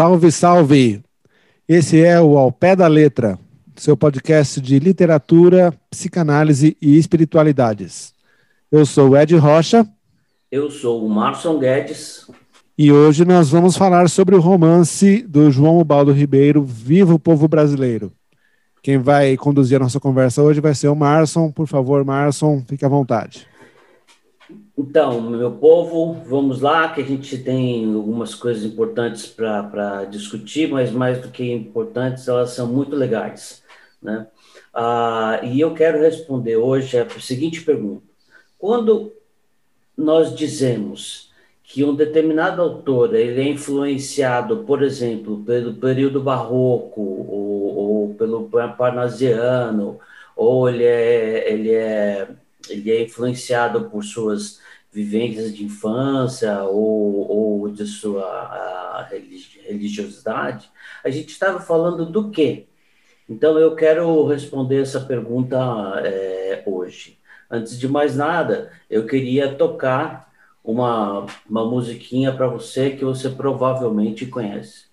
Salve, salve! Esse é o Ao Pé da Letra, seu podcast de literatura, psicanálise e espiritualidades. Eu sou o Ed Rocha. Eu sou o Marson Guedes. E hoje nós vamos falar sobre o romance do João Baldo Ribeiro, Viva o Povo Brasileiro. Quem vai conduzir a nossa conversa hoje vai ser o Marson. Por favor, Marson, fique à vontade. Então, meu povo, vamos lá, que a gente tem algumas coisas importantes para discutir, mas mais do que importantes, elas são muito legais. Né? Ah, e eu quero responder hoje a seguinte pergunta: quando nós dizemos que um determinado autor ele é influenciado, por exemplo, pelo período barroco ou, ou pelo parnasiano, ou ele é, ele é ele é influenciado por suas vivências de infância ou, ou de sua religiosidade, a gente estava falando do quê? Então, eu quero responder essa pergunta é, hoje. Antes de mais nada, eu queria tocar uma, uma musiquinha para você que você provavelmente conhece.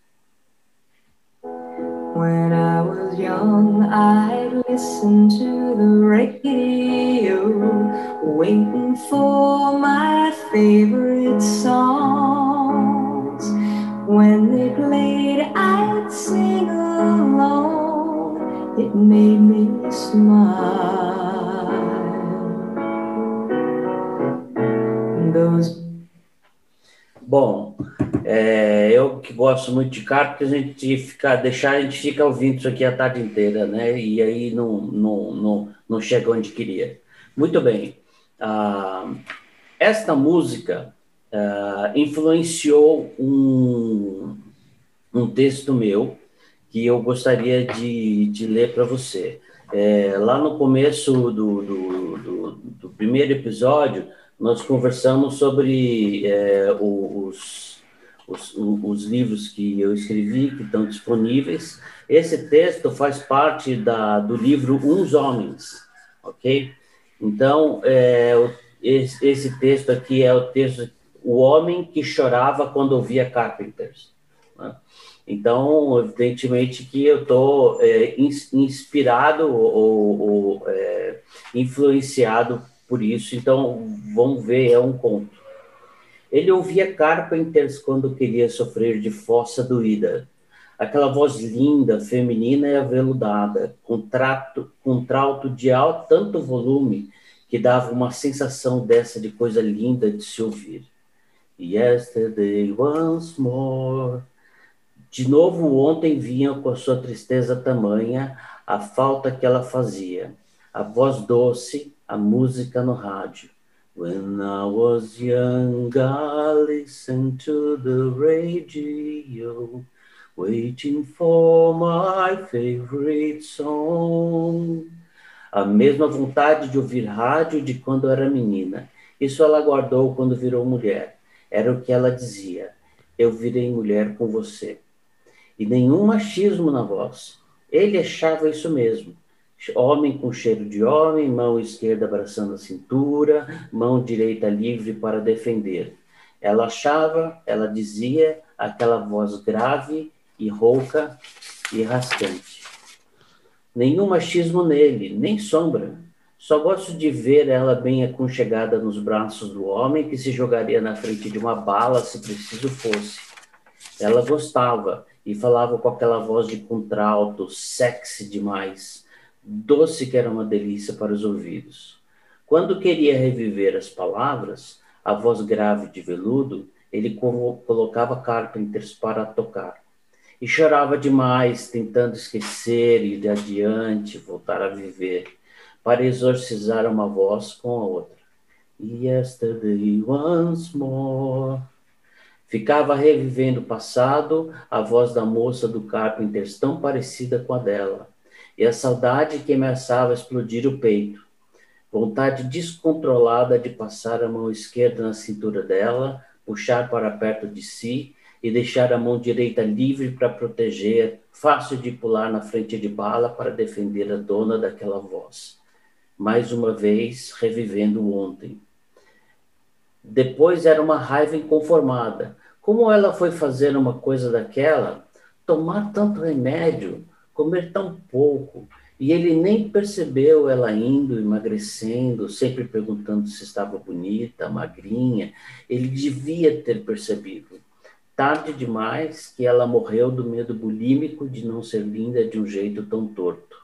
When I was young, I'd listen to the radio, waiting for my favorite songs. When they played, I'd sing along. It made me smile. Bom, é, eu que gosto muito de carro, porque a gente fica, deixar, a gente fica ouvindo isso aqui a tarde inteira, né? E aí não, não, não, não chega onde queria. Muito bem. Ah, esta música ah, influenciou um, um texto meu que eu gostaria de, de ler para você. É, lá no começo do, do, do, do, primeiro episódio, nós conversamos sobre é, os os, os livros que eu escrevi, que estão disponíveis. Esse texto faz parte da, do livro Uns Homens, ok? Então, é, esse, texto aqui é o texto O Homem que Chorava Quando Ouvia Carpenters. Né? Então, evidentemente que eu estou é, inspirado ou, ou é, influenciado por isso. Então, vamos ver, é um conto. Ele ouvia Carpenters quando queria sofrer de fossa doída. Aquela voz linda, feminina e aveludada, com, trato, com trauto de alto tanto volume que dava uma sensação dessa de coisa linda de se ouvir. Yesterday once more. De novo ontem vinha com a sua tristeza tamanha a falta que ela fazia. A voz doce, a música no rádio. When I was young, I listened to the radio, waiting for my favorite song. A mesma vontade de ouvir rádio de quando era menina. Isso ela guardou quando virou mulher. Era o que ela dizia: Eu virei mulher com você. E nenhum machismo na voz. Ele achava isso mesmo homem com cheiro de homem, mão esquerda abraçando a cintura, mão direita livre para defender. Ela achava, ela dizia, aquela voz grave e rouca e rascante. Nenhum machismo nele, nem sombra. Só gosto de ver ela bem aconchegada nos braços do homem que se jogaria na frente de uma bala se preciso fosse. Ela gostava e falava com aquela voz de contralto, sexy demais doce que era uma delícia para os ouvidos. Quando queria reviver as palavras, a voz grave de veludo, ele colocava Carpenters para tocar. E chorava demais, tentando esquecer, ir adiante, voltar a viver, para exorcizar uma voz com a outra. Yesterday once more. Ficava revivendo o passado, a voz da moça do Carpenters tão parecida com a dela e a saudade que ameaçava explodir o peito. Vontade descontrolada de passar a mão esquerda na cintura dela, puxar para perto de si e deixar a mão direita livre para proteger, fácil de pular na frente de bala para defender a dona daquela voz. Mais uma vez, revivendo ontem. Depois era uma raiva inconformada, Como ela foi fazer uma coisa daquela, tomar tanto remédio, comer tão pouco, e ele nem percebeu ela indo, emagrecendo, sempre perguntando se estava bonita, magrinha. Ele devia ter percebido. Tarde demais que ela morreu do medo bulímico de não ser linda de um jeito tão torto.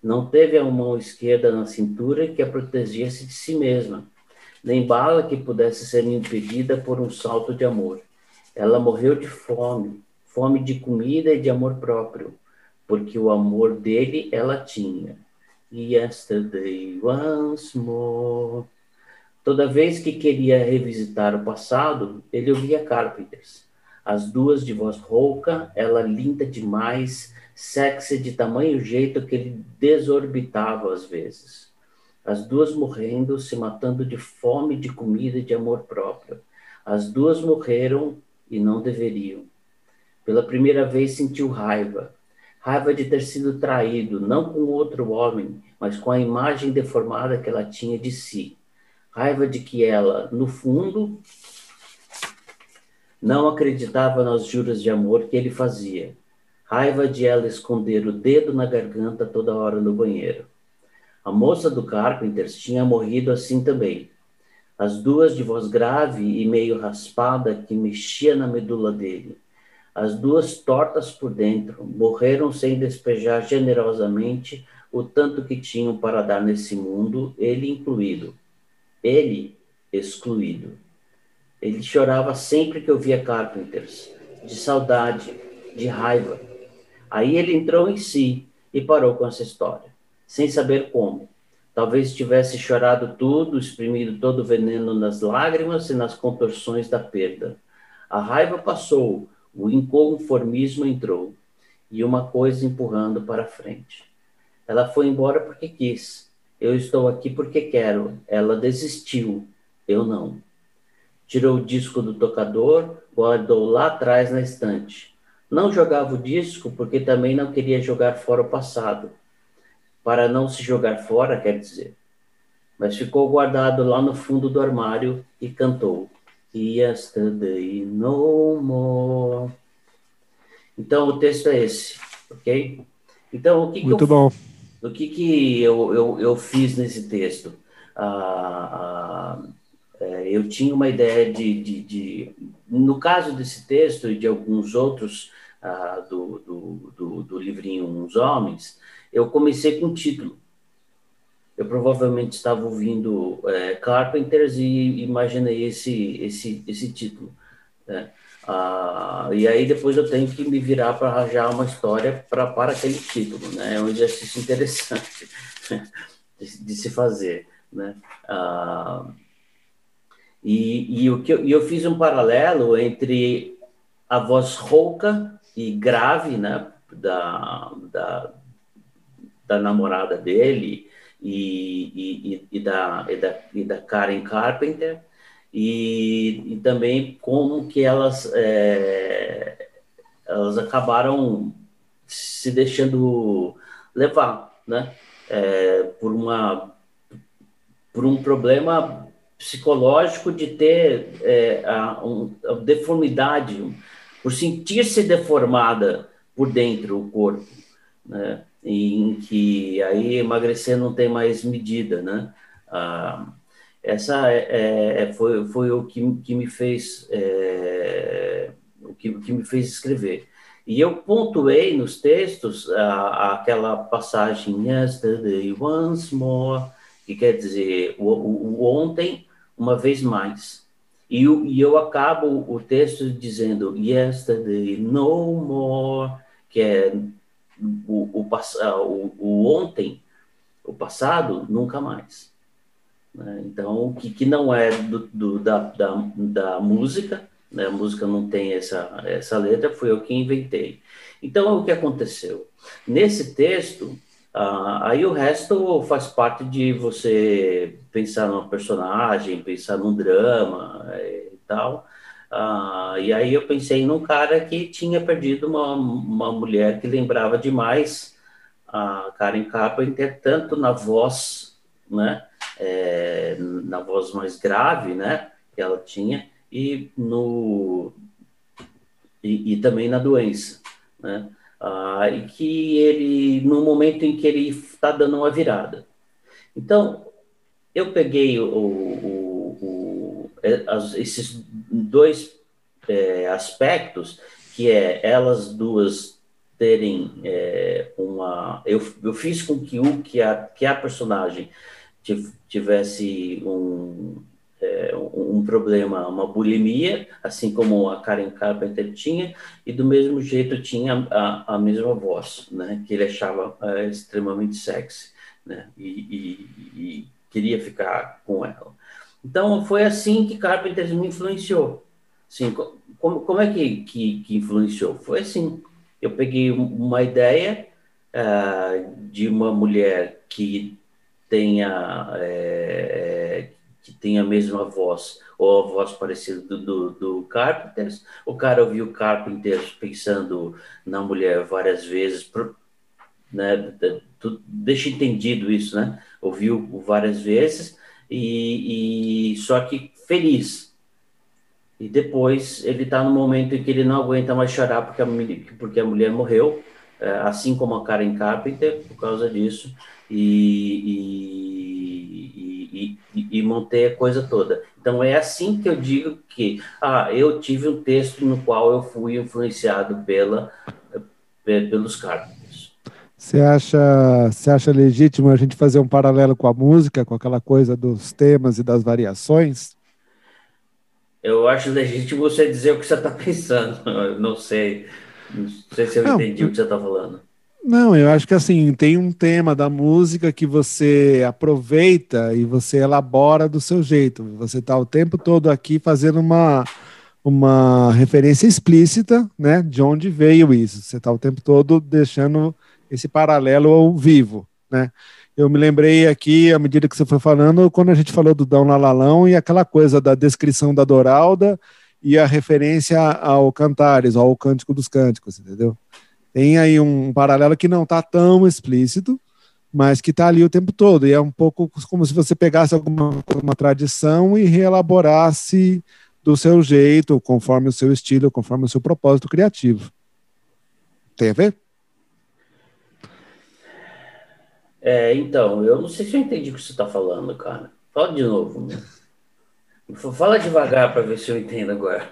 Não teve a mão esquerda na cintura que a protegesse de si mesma, nem bala que pudesse ser impedida por um salto de amor. Ela morreu de fome, fome de comida e de amor próprio porque o amor dele ela tinha. Yesterday once more. Toda vez que queria revisitar o passado, ele ouvia Carpenters. As duas de voz rouca, ela linda demais, sexy de tamanho jeito que ele desorbitava às vezes. As duas morrendo, se matando de fome, de comida e de amor próprio. As duas morreram e não deveriam. Pela primeira vez sentiu raiva, raiva de ter sido traído, não com outro homem, mas com a imagem deformada que ela tinha de si. Raiva de que ela, no fundo, não acreditava nas juras de amor que ele fazia. Raiva de ela esconder o dedo na garganta toda hora no banheiro. A moça do Carpenters tinha morrido assim também. As duas de voz grave e meio raspada que mexia na medula dele as duas tortas por dentro morreram sem despejar generosamente o tanto que tinham para dar nesse mundo, ele incluído, ele excluído. Ele chorava sempre que ouvia Carpenters, de saudade, de raiva. Aí ele entrou em si e parou com essa história, sem saber como. Talvez tivesse chorado tudo, exprimido todo o veneno nas lágrimas e nas contorções da perda. A raiva passou, o inconformismo entrou e uma coisa empurrando para frente. Ela foi embora porque quis. Eu estou aqui porque quero. Ela desistiu. Eu não. Tirou o disco do tocador, guardou lá atrás na estante. Não jogava o disco porque também não queria jogar fora o passado. Para não se jogar fora, quer dizer. Mas ficou guardado lá no fundo do armário e cantou. Yesterday no more. Então, o texto é esse, ok? Então, o que, Muito que eu, bom. O que, que eu, eu, eu fiz nesse texto? Ah, ah, é, eu tinha uma ideia de, de, de, No caso desse texto e de alguns outros ah, do, do, do, do livrinho Uns Homens, eu comecei com o título eu provavelmente estava ouvindo é, Carpenters e imaginei esse, esse, esse título. Né? Ah, e aí depois eu tenho que me virar para arranjar uma história pra, para aquele título. Né? É um exercício interessante de, de, se fazer. Né? Ah, e, e, o que eu, eu fiz um paralelo entre a voz rouca e grave né, da, da, da namorada dele e, e, e, da, e, da, e da Karen Carpenter, e, e também como que elas, é, elas acabaram se deixando levar, né? É, por, uma, por um problema psicológico de ter é, a, um, a deformidade, por sentir-se deformada por dentro o corpo, né? Em que aí emagrecer não tem mais medida, né? Ah, essa é, é, é, foi, foi o que, que me fez é, o que, que me fez escrever. E eu pontuei nos textos a, aquela passagem Yesterday once more, que quer dizer o, o, o ontem uma vez mais. E, e, eu acabo o texto dizendo Yesterday no more, que é o, ah, o, o ontem, o passado, nunca mais. Né? Então, o que, que não é do, do, da, da, da música, né? a música não tem essa, essa letra, foi eu que inventei. Então, o que aconteceu? Nesse texto, ah, aí o resto faz parte de você pensar numa personagem, pensar num drama eh, e tal, ah, e aí eu pensei num cara que tinha perdido uma, uma mulher que lembrava demais a Karen Carpenter, tanto na voz, né, é, na voz mais grave, né, que ela tinha, e no, e, e também na doença, né? Ah, e que ele, no momento em que ele está dando uma virada. Então, eu peguei o, o, o, é, esses dois é, aspectos, que é elas duas terem é, uma. Eu, eu fiz com que o que a, que a personagem tivesse um, é, um problema, uma bulimia, assim como a Karen Carpenter tinha, e do mesmo jeito tinha a, a mesma voz, né, que ele achava é, extremamente sexy, né, e, e, e, queria ficar com ela. Então, foi assim que Carpenter me influenciou. Assim, como, como é que, que, que influenciou? Foi assim, eu peguei uma ideia uh, de uma mulher que tenha... É, que tem a mesma voz, ou a voz parecida do, do, do Carpenters. O cara ouviu Carpenters pensando na mulher várias vezes, né? Deixa entendido isso, né? Ouviu várias vezes, e, e só que feliz. E depois ele está no momento em que ele não aguenta mais chorar porque a, porque a mulher morreu, é, assim como a Karen Carpenter, por causa disso, e, e e, e, montei a coisa toda. Então é assim que eu digo que ah, eu tive um texto no qual eu fui influenciado pela, pelos Carpenters. Você acha, você acha legítimo a gente fazer um paralelo com a música, com aquela coisa dos temas e das variações? Eu acho legítimo você dizer o que você está pensando. Eu não sei. Não sei se eu não, entendi o que você está falando. Não, eu acho que assim, tem um tema da música que você aproveita e você elabora do seu jeito. Você está o tempo todo aqui fazendo uma, uma referência explícita, né, de onde veio isso. Você está o tempo todo deixando esse paralelo ao vivo, né? Eu me lembrei aqui, à medida que você foi falando, quando a gente falou do Dão Lalalão e aquela coisa da descrição da Doralda e a referência ao Cantares, ao Cântico dos Cânticos, entendeu? Tem aí um paralelo que não está tão explícito, mas que está ali o tempo todo. E é um pouco como se você pegasse alguma uma tradição e reelaborasse do seu jeito, conforme o seu estilo, conforme o seu propósito criativo. Tem a ver? É, então, eu não sei se eu entendi o que você está falando, cara. Fala de novo. Fala devagar para ver se eu entendo agora.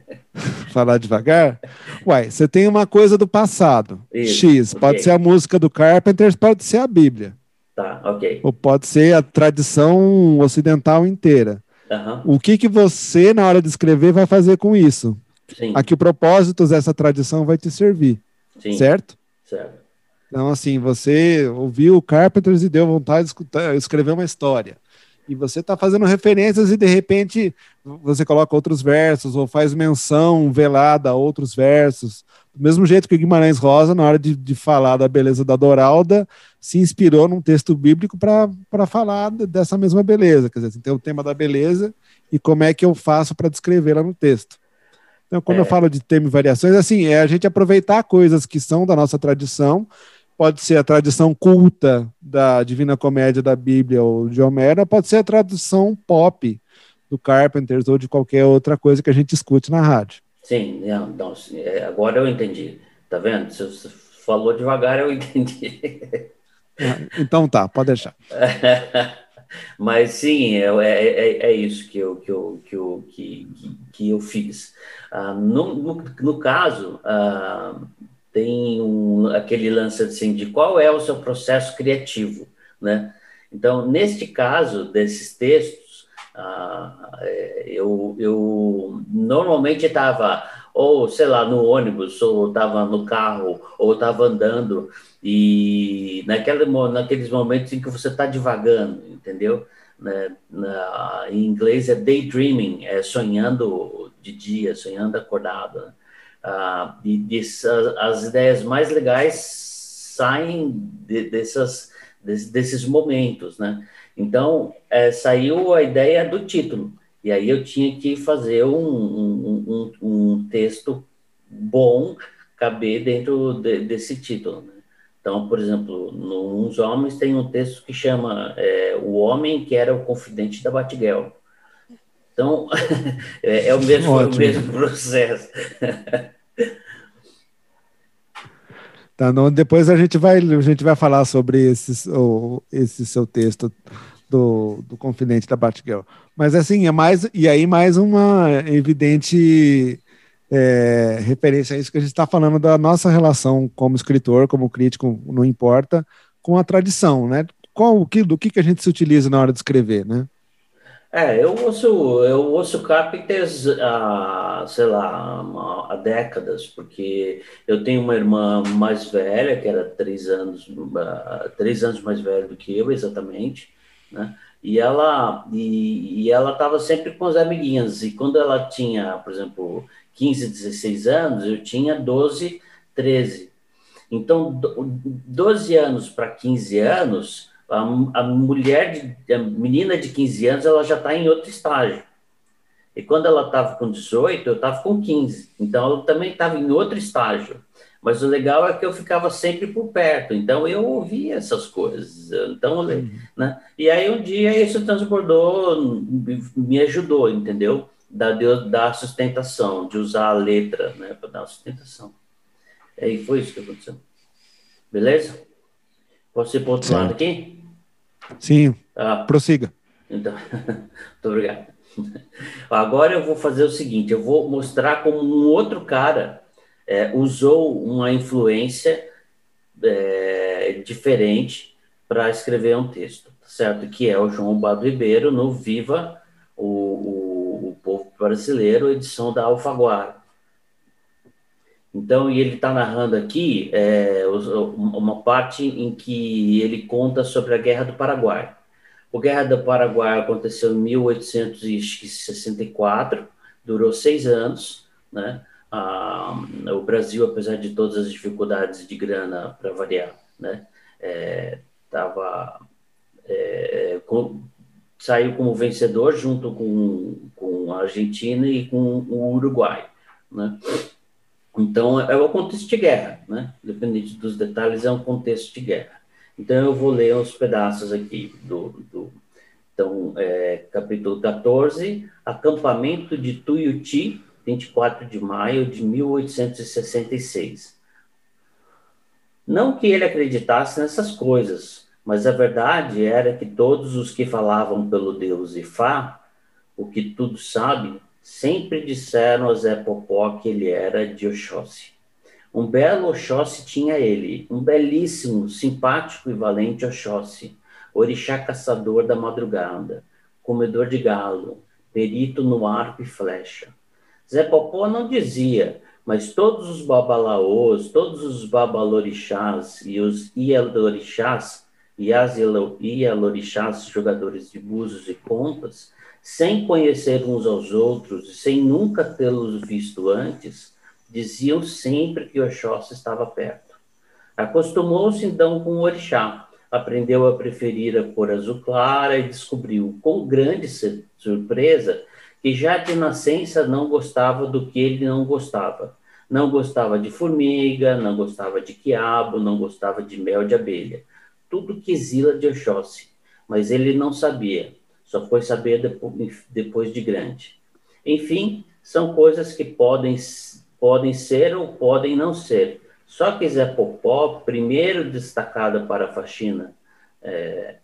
Falar devagar? Uai, você tem uma coisa do passado. Isso, X, okay. pode ser a música do Carpenter, pode ser a Bíblia. Tá, ok. Ou pode ser a tradição ocidental inteira. Uhum. O que, que você, na hora de escrever, vai fazer com isso? Sim. A que propósitos essa tradição vai te servir. Sim. Certo? Certo. Então, assim, você ouviu o Carpenters e deu vontade de escutar, escrever uma história e você está fazendo referências e de repente você coloca outros versos ou faz menção velada a outros versos. Do mesmo jeito que Guimarães Rosa, na hora de, de falar da beleza da Doralda, se inspirou num texto bíblico para falar dessa mesma beleza. Quer dizer, assim, tem o tema da beleza e como é que eu faço para descrevê-la no texto. Então, quando é. eu falo de tema e variações, assim, é a gente aproveitar coisas que são da nossa tradição pode ser a tradição culta da Divina Comédia da Bíblia ou de Homero, pode ser a tradução pop do Carpenters ou de qualquer outra coisa que a gente escute na rádio. Sim, não, não, é, agora eu entendi. Tá vendo? Você falou devagar, eu entendi. Ah, então tá, pode deixar. Mas sim, é, é, é, é, isso que eu, que eu, que eu, que, que eu fiz. Ah, no, no, no, caso, ah, tem um, aquele lance assim de qual é o seu processo criativo, né? Então, neste caso desses textos, ah, é, eu, eu normalmente estava ou sei lá no ônibus ou estava no carro ou estava andando e naquele, naqueles momentos em que você está devagando, entendeu? Né? Na, em inglês é daydreaming, é sonhando de dia, sonhando acordado. Né? Ah, e, e as, ideias mais legais saem de, dessas, de, desses momentos, né? Então, é, saiu a ideia do título, e aí eu tinha que fazer um, um, um, um texto bom caber dentro de, desse título. Né? Então, por exemplo, nos Homens tem um texto que chama é, O Homem que era o Confidente da Batgirl. Então, é, é, o mesmo, é o mesmo processo. Tá, não, depois a gente vai a gente vai falar sobre esse, o, esse seu texto do, do Confidente da Batgirl. Mas assim, é mais e aí mais uma evidente é, referência a isso que a gente está falando da nossa relação como escritor, como crítico, não importa, com a tradição, né? Qual, o que, do que, que a gente se utiliza na hora de escrever, né? É, eu ouço, eu ouço Carpenters há, sei lá, há décadas, porque eu tenho uma irmã mais velha, que era três anos, três anos mais velha do que eu, exatamente, né? E ela e, e ela estava sempre com as amiguinhas. E quando ela tinha, por exemplo, 15, 16 anos, eu tinha 12, 13. Então, 12 anos para 15 anos, a, a mulher, de, a menina de 15 anos, ela já está em outro estágio. E quando ela estava com 18, eu estava com 15. Então, ela também estava em outro estágio. Mas o legal é que eu ficava sempre por perto. Então, eu ouvia essas coisas. Então, uhum. né? E aí, um dia, isso transbordou, me ajudou, entendeu? Da, da sustentação, de usar a letra né, para dar sustentação. E foi isso que aconteceu. Beleza? Posso ir para o outro Sim. lado aqui? Sim. Ah, Prossiga. Então, muito obrigado. Agora eu vou fazer o seguinte: eu vou mostrar como um outro cara é, usou uma influência é, diferente para escrever um texto, certo? Que é o João Bado Ribeiro no Viva o, o, o Povo Brasileiro, edição da Alfaguara. Então, e ele está narrando aqui é, uma parte em que ele conta sobre a Guerra do Paraguai. A Guerra do Paraguai aconteceu em 1864, durou seis anos, né? Ah, o Brasil, apesar de todas as dificuldades de grana para variar, né? É, é, saiu como vencedor junto com, com a Argentina e com o Uruguai, né? Então, é o contexto de guerra, né? Dependente dos detalhes, é um contexto de guerra. Então, eu vou ler uns pedaços aqui do. do então, é, capítulo 14, acampamento de Tuiuti, 24 de maio de 1866. Não que ele acreditasse nessas coisas, mas a verdade era que todos os que falavam pelo Deus Ifá, o que tudo sabe, Sempre disseram a Zé Popó que ele era de Oxóssi. Um belo Oxóssi tinha ele, um belíssimo, simpático e valente Oxóssi, orixá caçador da madrugada, comedor de galo, perito no arco e flecha. Zé Popó não dizia, mas todos os babalaôs, todos os babalorixás e os ialorixás e as ialorixás, jogadores de búzios e contas, sem conhecer uns aos outros sem nunca tê-los visto antes, diziam sempre que Oxóssi estava perto. Acostumou-se então com o orixá, aprendeu a preferir a cor azul clara e descobriu, com grande surpresa, que já de nascença não gostava do que ele não gostava. Não gostava de formiga, não gostava de quiabo, não gostava de mel de abelha. Tudo que zila de Oxóssi, mas ele não sabia só foi saber depois de grande. Enfim, são coisas que podem, podem ser ou podem não ser. Só que Zé Popó, primeiro destacado para a faxina, é,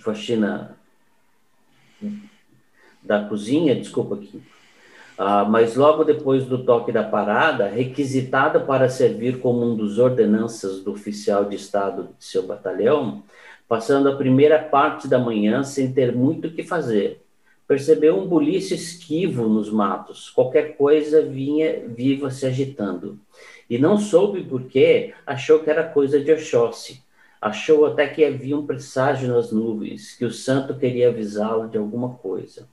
faxina da cozinha, desculpa aqui, ah, mas logo depois do toque da parada, requisitada para servir como um dos ordenanças do oficial de Estado de seu batalhão, passando a primeira parte da manhã sem ter muito o que fazer. Percebeu um buliço esquivo nos matos, qualquer coisa vinha viva se agitando. E não soube por quê, achou que era coisa de Oxóssi. Achou até que havia um presságio nas nuvens, que o santo queria avisá-lo de alguma coisa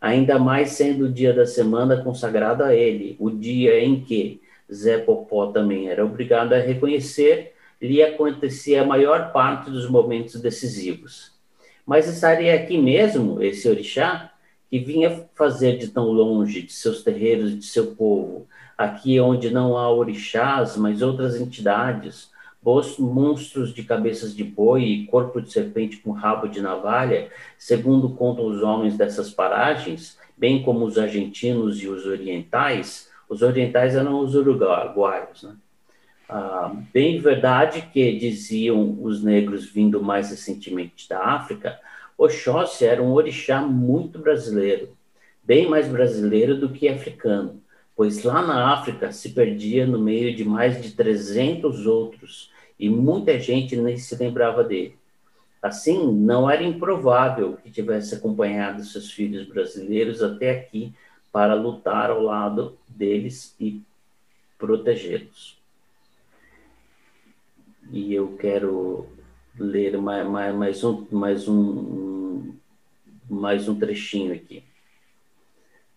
ainda mais sendo o dia da semana consagrado a ele, o dia em que Zé Popó também era obrigado a reconhecer, lhe acontecia a maior parte dos momentos decisivos. Mas estaria aqui mesmo esse orixá, que vinha fazer de tão longe de seus terreiros e de seu povo, aqui onde não há orixás, mas outras entidades, monstros de cabeças de boi e corpo de serpente com rabo de navalha, segundo contam os homens dessas paragens, bem como os argentinos e os orientais, os orientais eram os uruguaios, né? Ah, bem verdade que diziam os negros vindo mais recentemente da África, Oxóssi era um orixá muito brasileiro, bem mais brasileiro do que africano, pois lá na África se perdia no meio de mais de 300 outros e muita gente nem se lembrava dele. Assim, não era improvável que tivesse acompanhado seus filhos brasileiros até aqui para lutar ao lado deles e protegê-los e eu quero ler mais, mais, mais, um, mais, um, mais um trechinho aqui.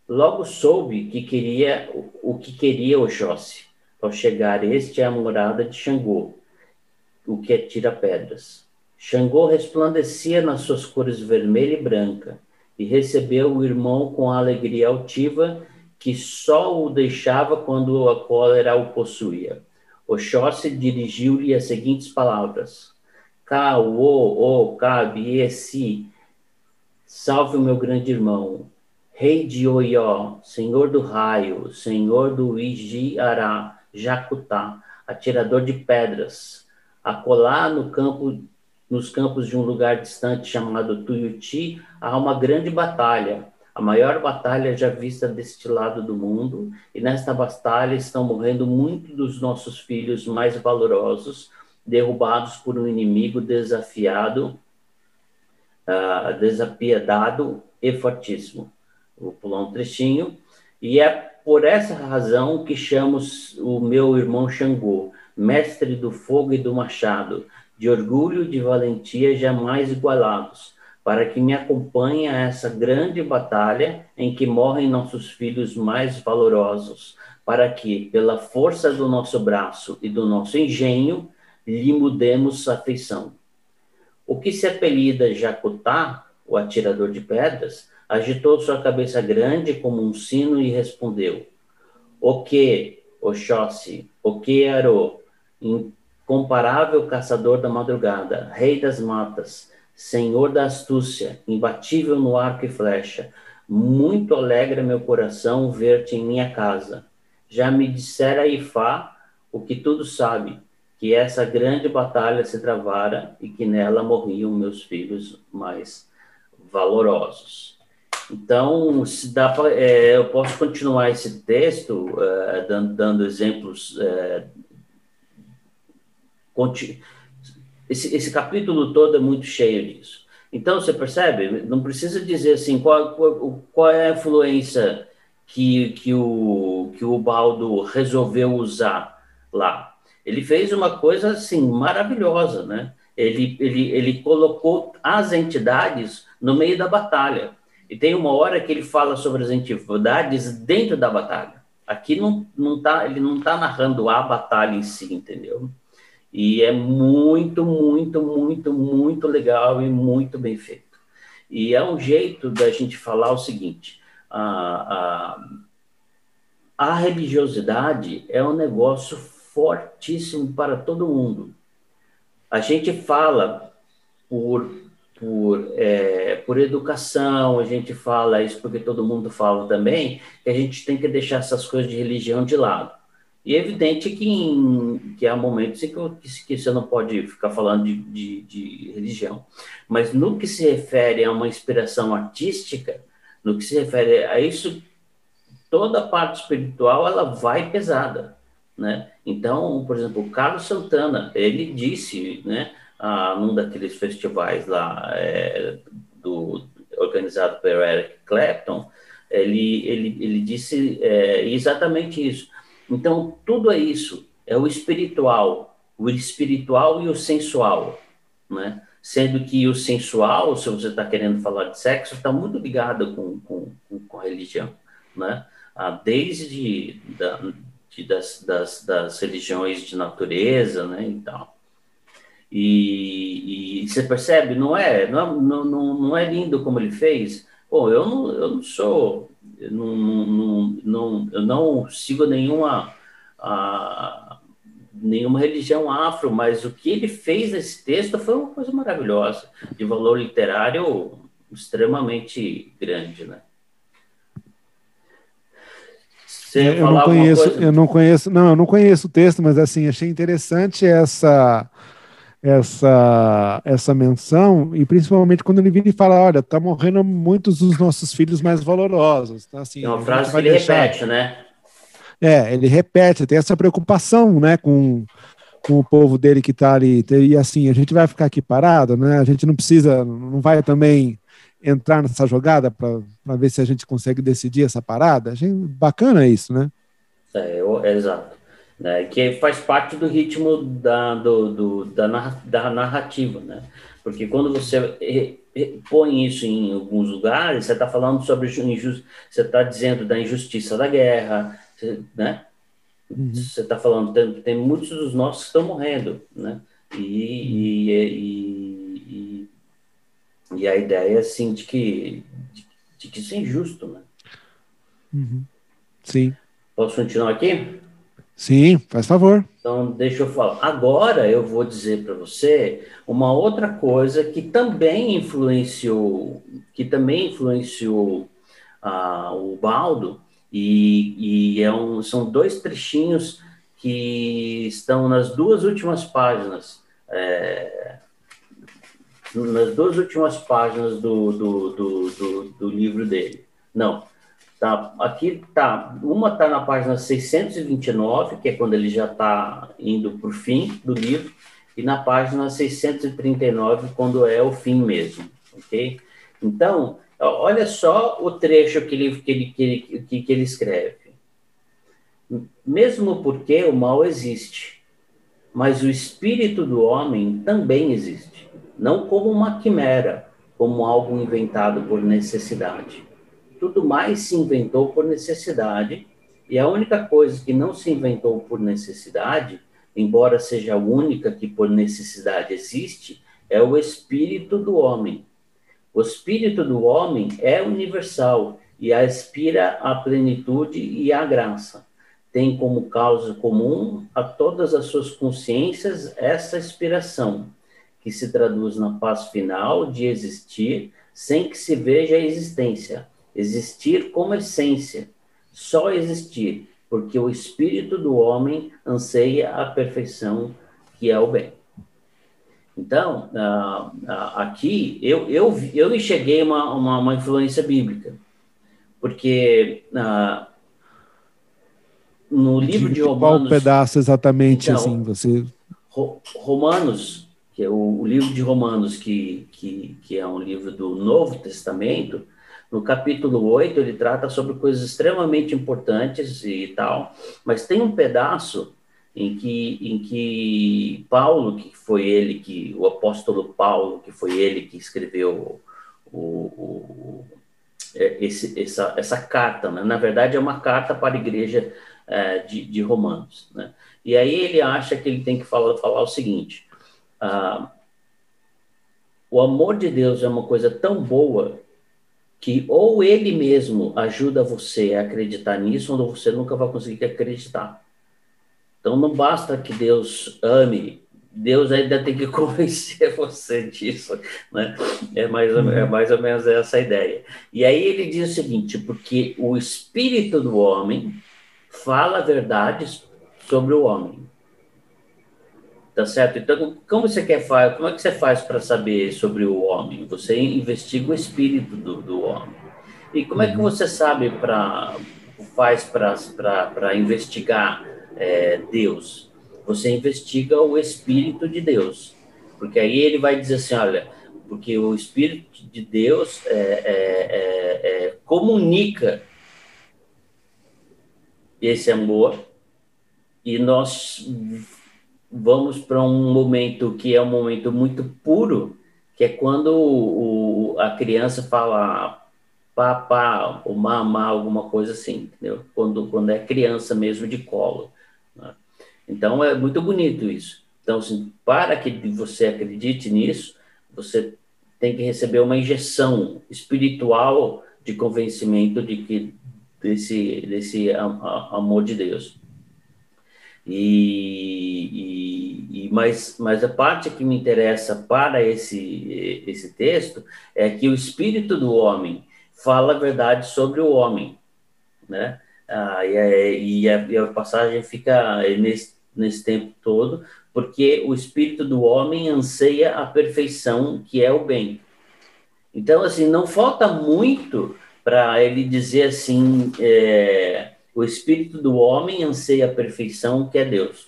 Logo soube que queria o que queria Oxóssi. Ao chegar este é a morada de Xangô, o que atira pedras. Xangô resplandecia nas suas cores vermelha e branca, e recebeu o irmão com a alegria altiva que só o deixava quando a cólera o possuía. Oxóssi dirigiu-lhe as seguintes palavras: Ka, o, o, cabe, esse, salve o meu grande irmão, rei de Oió, senhor do raio, senhor do Ijiará, Jacutá, atirador de pedras, acolá no campo, nos campos de um lugar distante chamado Tuiuti, há uma grande batalha a maior batalha já vista deste lado do mundo, e nesta batalha estão morrendo muitos dos nossos filhos mais valorosos, derrubados por um inimigo desafiado, uh, desapiedado e fortíssimo. Vou pular um trechinho. E é por essa razão que chamos o meu irmão Xangô, mestre do fogo e do machado, de orgulho e de valentia jamais igualados para que me acompanhe a essa grande batalha em que morrem nossos filhos mais valorosos, para que, pela força do nosso braço e do nosso engenho, lhe mudemos a feição. O que se apelida Jacutá, o atirador de pedras, agitou sua cabeça grande como um sino e respondeu: O que, Oxóssi, o que Arô, incomparável caçador da madrugada, rei das matas, Senhor da astúcia, imbatível no arco e flecha, muito alegra meu coração ver-te em minha casa. Já me dissera Ifá o que tudo sabe, que essa grande batalha se travara e que nela morriam meus filhos mais valorosos. Então, se dá pra, é, eu posso continuar esse texto é, dando, dando, exemplos é, esse, esse capítulo todo é muito cheio disso. Então, você percebe? Não precisa dizer assim qual, qual, qual é a influência que, que, o, que o Baldo resolveu usar lá. Ele fez uma coisa assim maravilhosa, né? Ele, ele, ele colocou as entidades no meio da batalha. E tem uma hora que ele fala sobre as entidades dentro da batalha. Aqui não, não tá, ele não está narrando a batalha em si, entendeu? E é muito, muito, muito, muito legal e muito bem feito. E é um jeito da gente falar o seguinte: a, a, a religiosidade é um negócio fortíssimo para todo mundo. A gente fala por, por, é, por educação, a gente fala isso porque todo mundo fala também, que a gente tem que deixar essas coisas de religião de lado. E é evidente que, em, que há momentos em que, que você não pode ficar falando de, de, de, religião. Mas no que se refere a uma inspiração artística, no que se refere a isso, toda a parte espiritual ela vai pesada. Né? Então, por exemplo, o Carlos Santana, ele disse, né, num daqueles festivais lá é, do, organizado pelo Eric Clapton, ele, ele, ele disse é, exatamente isso então, tudo é isso, é o espiritual, o espiritual e o sensual, né? Sendo que o sensual, se você está querendo falar de sexo, está muito ligado com, com, com, a religião, né? Ah, desde da, de, das, das, das religiões de natureza, né, e tal. E, e, você percebe, não é, não, não, não é lindo como ele fez? Bom, eu não, eu não sou eu não, não, não, eu não sigo nenhuma, nenhuma religião afro, mas o que ele fez nesse texto foi uma coisa maravilhosa, de valor literário extremamente grande, né? Você eu não conheço, eu não conheço, não, eu não conheço o texto, mas assim achei interessante essa essa essa menção e principalmente quando ele vira e fala, olha, tá morrendo muitos dos nossos filhos mais valorosos, tá? Assim, é uma frase que ele deixar... repete, né? É, ele repete, tem essa preocupação, né, com, com o povo dele que está ali. E assim, a gente vai ficar aqui parado, né? A gente não precisa, não vai também entrar nessa jogada para ver se a gente consegue decidir essa parada. Achei bacana isso, né? É, eu, exato. Né, que faz parte do ritmo da, do, do, da, da narrativa, né? Porque quando você põe isso em alguns lugares, você está falando sobre injustiça, você está dizendo da injustiça da guerra, né? Uhum. Você está falando, tem, tem, muitos dos nossos que estão morrendo, né? E, uhum. e, e, e, a ideia, assim, de que, de, de que isso é injusto, né? Uhum. Sim. Posso continuar aqui? Sim, faz favor. Então, deixa eu falar. Agora eu vou dizer para você uma outra coisa que também influenciou, que também influenciou uh, o Baldo, e, e é um, são dois trechinhos que estão nas duas últimas páginas, é, nas duas últimas páginas do, do, do, do livro dele. Não, tá, aqui tá, uma está na página 629, que é quando ele já está indo para o fim do livro, e na página 639, quando é o fim mesmo, ok? Então, Olha só o trecho que ele, que ele, que ele, que ele escreve. Mesmo porque o mal existe, mas o espírito do homem também existe, não como uma quimera, como algo inventado por necessidade. Tudo mais se inventou por necessidade, e a única coisa que não se inventou por necessidade, embora seja a única que por necessidade existe, é o espírito do homem o espírito do homem é universal e aspira à plenitude e à graça. Tem como causa comum a todas as suas consciências essa aspiração, que se traduz na paz final de existir sem que se veja a existência, existir como essência, só existir, porque o espírito do homem anseia a perfeição que é o bem. Então, uh, uh, aqui eu, eu, eu enxerguei uma, uma, uma influência bíblica, porque uh, no livro de, de Romanos. Qual pedaço exatamente então, assim você? Romanos, que é o, o, livro de Romanos, que, que, que é um livro do Novo Testamento, no capítulo 8 ele trata sobre coisas extremamente importantes e tal, mas tem um pedaço em que, em que Paulo, que foi ele que, o apóstolo Paulo, que foi ele que escreveu o, o, é, esse, essa, essa carta, né? na verdade é uma carta para a igreja é, de, de Romanos. Né? E aí ele acha que ele tem que falar, falar o seguinte, ah, o amor de Deus é uma coisa tão boa que ou ele mesmo ajuda você a acreditar nisso, ou você nunca vai conseguir acreditar. Então não basta que Deus ame, Deus ainda tem que convencer você disso, né? É mais, ou, é mais ou menos essa a ideia. E aí ele diz o seguinte, porque o espírito do homem fala verdades sobre o homem. Tá certo? Então, como você quer fazer? Como é que você faz para saber sobre o homem? Você investiga o espírito do, do homem. E como é que uhum. você sabe para faz para investigar é, Deus, você investiga o Espírito de Deus. Porque aí ele vai dizer assim: olha, porque o Espírito de Deus é, é, é, é comunica esse amor e nós vamos para um momento que é um momento muito puro, que é quando o, a criança fala papá ou mamá, alguma coisa assim, entendeu? Quando, quando é criança mesmo de colo. Né? Então é muito bonito isso. Então, assim, para que você acredite nisso, você tem que receber uma injeção espiritual de convencimento de que desse desse amor de Deus. E, mas, mas a parte que me interessa para esse, esse texto é que o espírito do homem fala a verdade sobre o homem, né? Ah, e, a, e, a, e, a, passagem fica nesse, nesse tempo todo, porque o espírito do homem anseia a perfeição, que é o bem. Então, assim, não falta muito para ele dizer assim: é, o espírito do homem anseia a perfeição, que é Deus.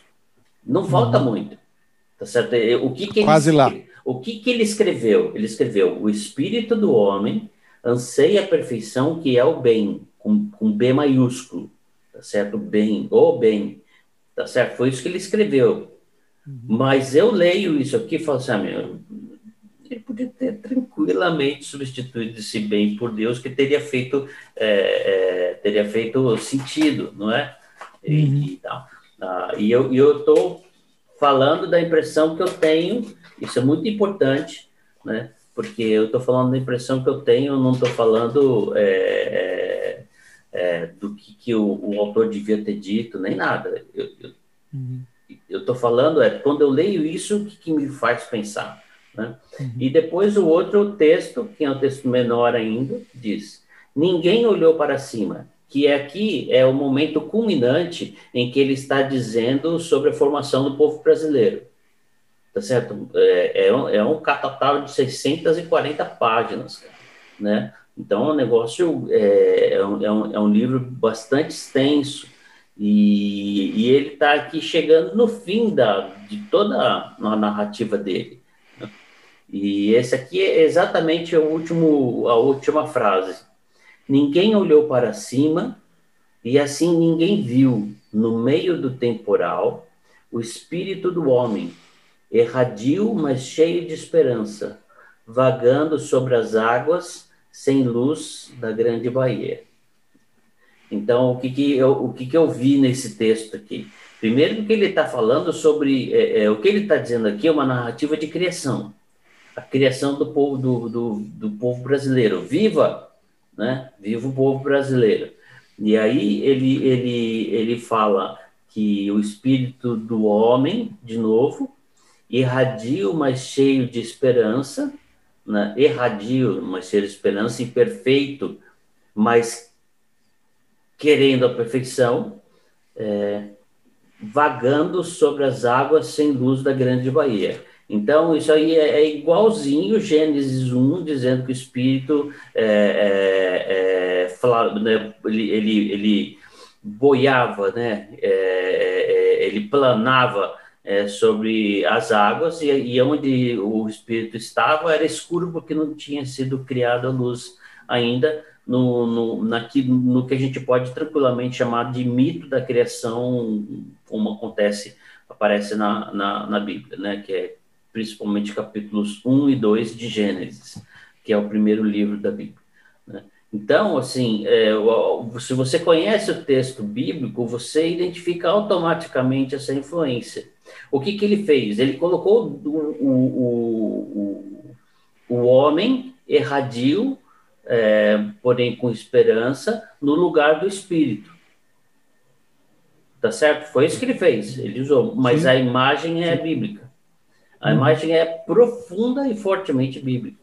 Não uhum. falta muito. Tá certo? O que, que ele, Quase lá. O que, que ele escreveu? Ele escreveu: o espírito do homem anseia a perfeição, que é o bem, com, com B maiúsculo. Tá certo? Bem, o bem. Tá certo? Foi isso que ele escreveu. Uhum. Mas eu leio isso aqui e falo assim, ah, meu, ele podia ter tranquilamente substituído esse bem por Deus, que teria feito, é, é, teria feito sentido, não é? E, uhum. e, tal. Ah, e eu estou falando da impressão que eu tenho, isso é muito importante, né? Porque eu estou falando da impressão que eu tenho, não estou falando é, é, é, do que, que o, o, autor devia ter dito, nem nada. Eu estou uhum. falando, é quando eu leio isso, o que, que me faz pensar? Né? E depois o outro texto, que é um texto menor ainda, diz: Ninguém olhou para cima, que aqui é o momento culminante em que ele está dizendo sobre a formação do povo brasileiro. Tá certo? É, é, um, é um de 640 páginas, né? Então, é um negócio, é, é, um, é, um, é um livro bastante extenso, e, e ele está aqui chegando no fim da, de toda a narrativa dele. E esse aqui é exatamente o último, a última frase. Ninguém olhou para cima e assim ninguém viu, no meio do temporal, o espírito do homem, erradio, mas cheio de esperança, vagando sobre as águas, sem luz da grande Baía. Então, o que, que, eu, o que, que eu vi nesse texto aqui? Primeiro, que ele está falando sobre. É, é, o que ele está dizendo aqui é uma narrativa de criação a criação do povo, do, do, do, povo brasileiro. Viva, né? Viva o povo brasileiro. E aí ele, ele, ele fala que o espírito do homem, de novo, irradio, mas cheio de esperança, né? erradio, mas cheio de esperança, imperfeito, mas querendo a perfeição, é, vagando sobre as águas sem luz da grande Bahia. Então, isso aí é, é igualzinho Gênesis 1, dizendo que o Espírito é, é, é né, ele, ele, ele, boiava, né, é, é, ele planava sobre as águas e, e onde o Espírito estava era escuro porque não tinha sido criada a luz ainda, no, no, naqui, no que a gente pode tranquilamente chamar de mito da criação, como acontece, aparece na, na, na Bíblia, né, que é principalmente capítulos 1 e 2 de Gênesis, que é o primeiro livro da Bíblia. Né? Então, assim, é, se você conhece o texto bíblico, você identifica automaticamente essa influência. O que, que ele fez? Ele colocou o, o, o, o homem erradio, é, porém com esperança, no lugar do espírito. Tá certo? Foi isso que ele fez. Ele usou, mas Sim. a imagem é bíblica. A imagem é profunda e fortemente bíblica.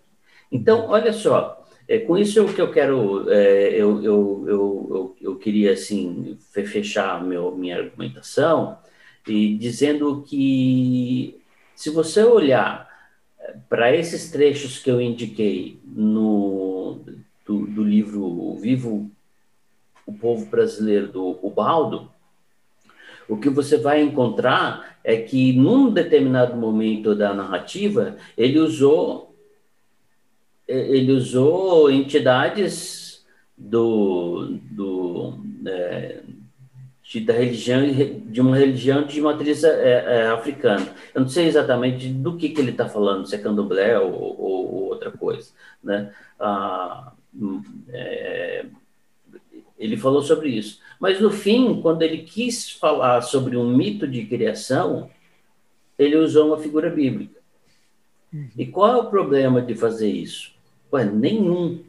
Então, olha só, é, com isso o que eu quero, é, eu, eu, eu, eu, queria assim fechar meu, minha argumentação e dizendo que se você olhar é, para esses trechos que eu indiquei no do, do livro Vivo o Povo Brasileiro do Ubaldo, o que você vai encontrar é que, num determinado momento da narrativa, ele usou, ele usou entidades do, do, é, de, da religião, de uma religião de matriz é, é, africana. Eu não sei exatamente do que, que ele está falando, se é candomblé ou, ou, ou outra coisa. Né? Ah, é, ele falou sobre isso. Mas no fim, quando ele quis falar sobre um mito de criação, ele usou uma figura bíblica. Uhum. E qual é o problema de fazer isso? Ué, nenhum.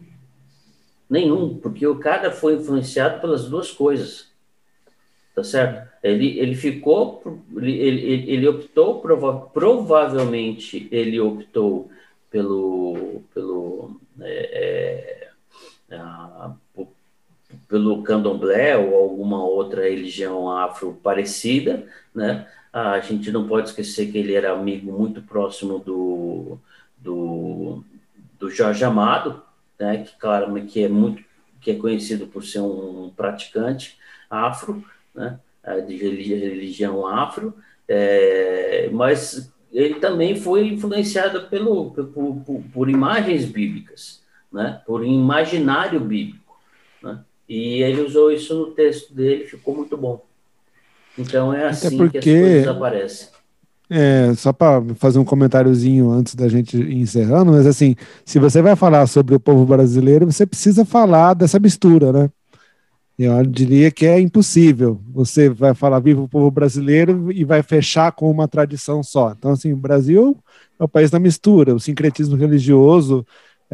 Nenhum, porque o cara foi influenciado pelas duas coisas. tá certo? Ele, ele ficou, ele, ele, ele optou, prova, provavelmente ele optou pelo, pelo, é, é, a, pelo candomblé ou alguma outra religião afro parecida, né? A gente não pode esquecer que ele era amigo muito próximo do, do, do Jorge Amado, né? Que claro, que é muito que é conhecido por ser um praticante afro, né? De religião afro, é, mas ele também foi influenciado pelo, por, por, por imagens bíblicas, né? Por imaginário bíblico, né? E ele usou isso no texto dele, ficou muito bom. Então é assim porque, que as coisas aparecem. É, só para fazer um comentáriozinho antes da gente ir encerrando, mas assim, se você vai falar sobre o povo brasileiro, você precisa falar dessa mistura, né? Eu diria que é impossível. Você vai falar viva o povo brasileiro e vai fechar com uma tradição só. Então, assim, o Brasil é o país da mistura, o sincretismo religioso,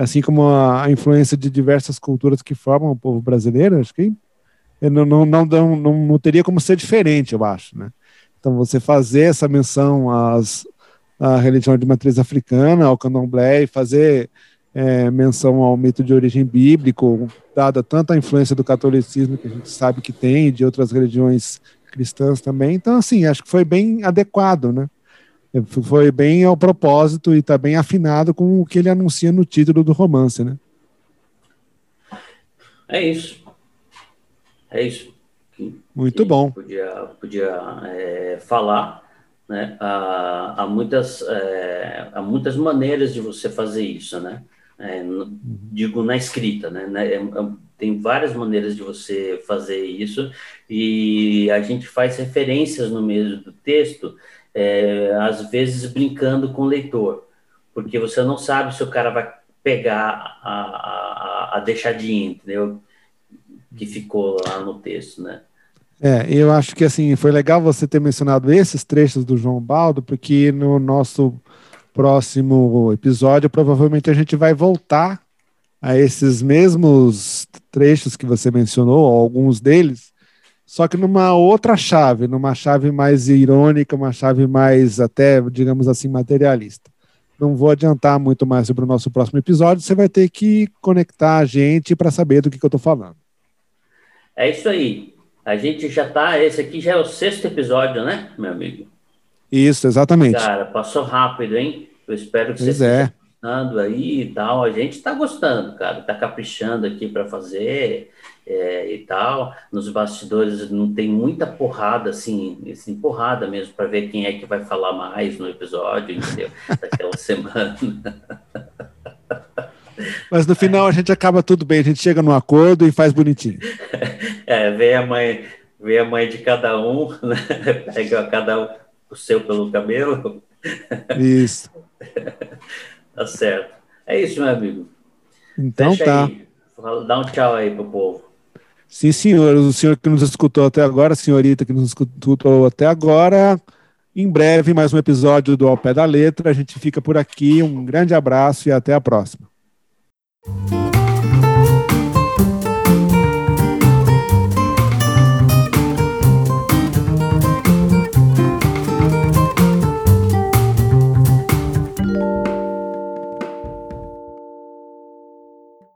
assim como a, a influência de diversas culturas que formam o povo brasileiro, acho que não, não, não, não, não teria como ser diferente, eu acho, né? Então, você fazer essa menção às, à religião de matriz africana, ao candomblé, e fazer é, menção ao mito de origem bíblico, dada tanta influência do catolicismo que a gente sabe que tem, e de outras religiões cristãs também. Então, assim, acho que foi bem adequado, né? Foi bem ao propósito e está bem afinado com o que ele anuncia no título do romance, né? É isso. É isso. Muito bom. Podia, podia é, falar, né? Há, há muitas, é, há muitas maneiras de você fazer isso, né? É, no, digo na escrita, né? É, é, tem várias maneiras de você fazer isso e a gente faz referências no meio do texto, é, às vezes brincando com o leitor, porque você não sabe se o cara vai pegar a, a, a deixadinha, entendeu? Que ficou lá no texto, né? É, eu acho que assim foi legal você ter mencionado esses trechos do João Baldo, porque no nosso próximo episódio provavelmente a gente vai voltar a esses mesmos trechos que você mencionou, alguns deles, só que numa outra chave, numa chave mais irônica, uma chave mais até, digamos assim, materialista. Não vou adiantar muito mais sobre o nosso próximo episódio, você vai ter que conectar a gente para saber do que, que eu estou falando. É isso aí. A gente já tá. Esse aqui já é o sexto episódio, né, meu amigo? Isso, exatamente. Cara, passou rápido, hein? Eu espero que pois você é. esteja gostando aí e tal. A gente está gostando, cara. Está caprichando aqui para fazer é, e tal. Nos bastidores não tem muita porrada, assim, assim porrada mesmo, para ver quem é que vai falar mais no episódio, entendeu? Daquela semana. Mas no final a gente acaba tudo bem, a gente chega num acordo e faz bonitinho. É, vem a mãe, vem a mãe de cada um, né? pega cada um o seu pelo cabelo. Isso. tá certo. É isso, meu amigo. Então Fecha tá. Aí. Dá um tchau aí pro povo. Sim, senhor. O senhor que nos escutou até agora, a senhorita que nos escutou até agora. Em breve, mais um episódio do Ao Pé da Letra. A gente fica por aqui. Um grande abraço e até a próxima.